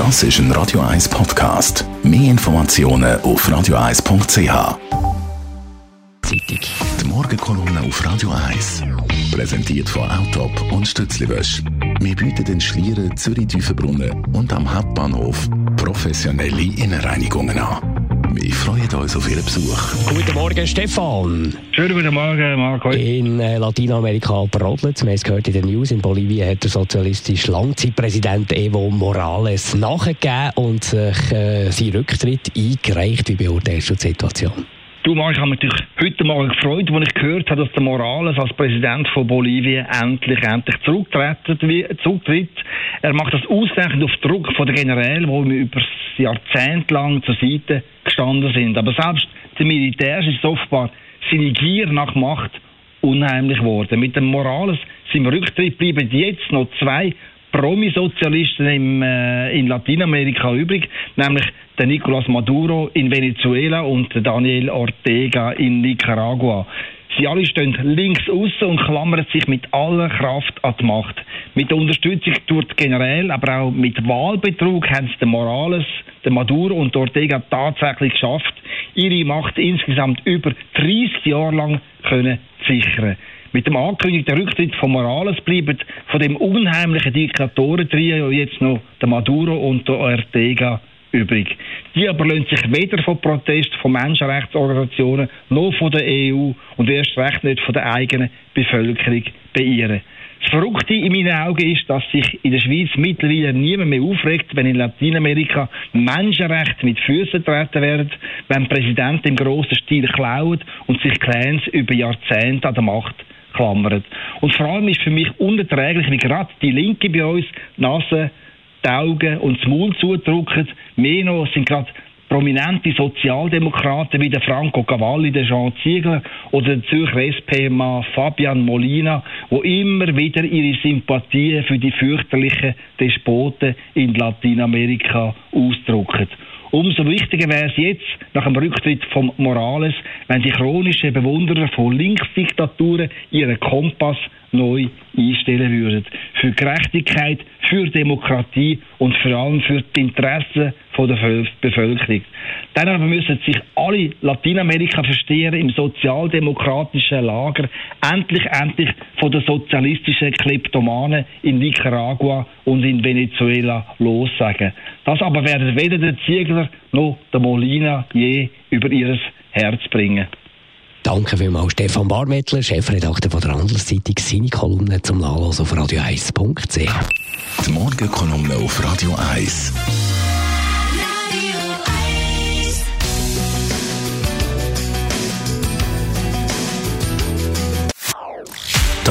Das ist ein Radio 1 Podcast. Mehr Informationen auf radio1.ch. Zeitung. Die Morgenkolumne auf Radio 1. Präsentiert von Autop und Stützliwösch. Wir bieten den Schlieren, Zürich-Tüfenbrunnen und am Hauptbahnhof professionelle Innenreinigungen an. Wir freuen uns auf Ihren Besuch. Guten Morgen, Stefan. Schönen guten Morgen, Marco. In äh, Lateinamerika brodelt Wir haben es gehört in den News. In Bolivien hat der sozialistische Langzeitpräsident Evo Morales nachgegeben und sich äh, seinen Rücktritt eingereicht. Wie beurteilst du die Situation? Du, Marc, ich habe mich heute Morgen gefreut, als ich gehört habe, dass der Morales als Präsident von Bolivien endlich, endlich zurücktritt. Er macht das ausgerechnet auf Druck von den Generälen, die über Jahrzehnt lang zur Seite gestanden sind. Aber selbst der Militär ist offenbar seine Gier nach Macht unheimlich geworden. Mit dem Morales, seinem Rücktritt, bleiben jetzt noch zwei Promisozialisten äh, in Lateinamerika übrig, nämlich der Nicolás Maduro in Venezuela und Daniel Ortega in Nicaragua. Sie alle stehen links außen und klammern sich mit aller Kraft an die Macht. Mit der Unterstützung durch die Generäle, aber auch mit Wahlbetrug haben es den Morales, den Maduro und Ortega tatsächlich geschafft, ihre Macht insgesamt über 30 Jahre lang können sichern. Mit dem angekündigten Rücktritt von Morales bleiben von dem unheimlichen Diktatorentrio jetzt noch der Maduro und der Ortega übrig. Die aber lassen sich weder von Protesten von Menschenrechtsorganisationen noch von der EU und erst recht nicht von der eigenen Bevölkerung beirren. Das Verrückte in meinen Augen ist, dass sich in der Schweiz mittlerweile niemand mehr aufregt, wenn in Lateinamerika Menschenrechte mit Füßen treten werden, wenn Präsidenten im grossen Stil klauen und sich Clans über Jahrzehnte an der Macht klammern. Und vor allem ist für mich unerträglich, wie gerade die Linke bei uns die Nase die Augen und das Maul zudrücken. Mehr noch sind gerade prominente Sozialdemokraten wie der Franco Cavalli, der Jean Ziegler oder der Zürcher SP-Mann Fabian Molina, wo immer wieder ihre Sympathie für die fürchterlichen Despoten in Lateinamerika ausdrücken. Umso wichtiger wäre es jetzt, nach dem Rücktritt von Morales, wenn die chronischen Bewunderer von Linksdiktaturen ihren Kompass neu einstellen würden. Für Gerechtigkeit, für Demokratie und vor allem für die Interessen der Bevölkerung. Dann aber müssen sich alle Lateinamerika-Versteher im sozialdemokratischen Lager endlich, endlich von den sozialistischen Kleptomanen in Nicaragua und in Venezuela lossagen. Das aber werden weder der Ziegler noch der Molina je über ihr Herz bringen. Danke vielmals, Stefan Barmettler, Chefredakteur von der Handelszeitung, seine Kolumne zum Nachlesen auf radio1.ch. Die Morgenkolumne auf Radio 1.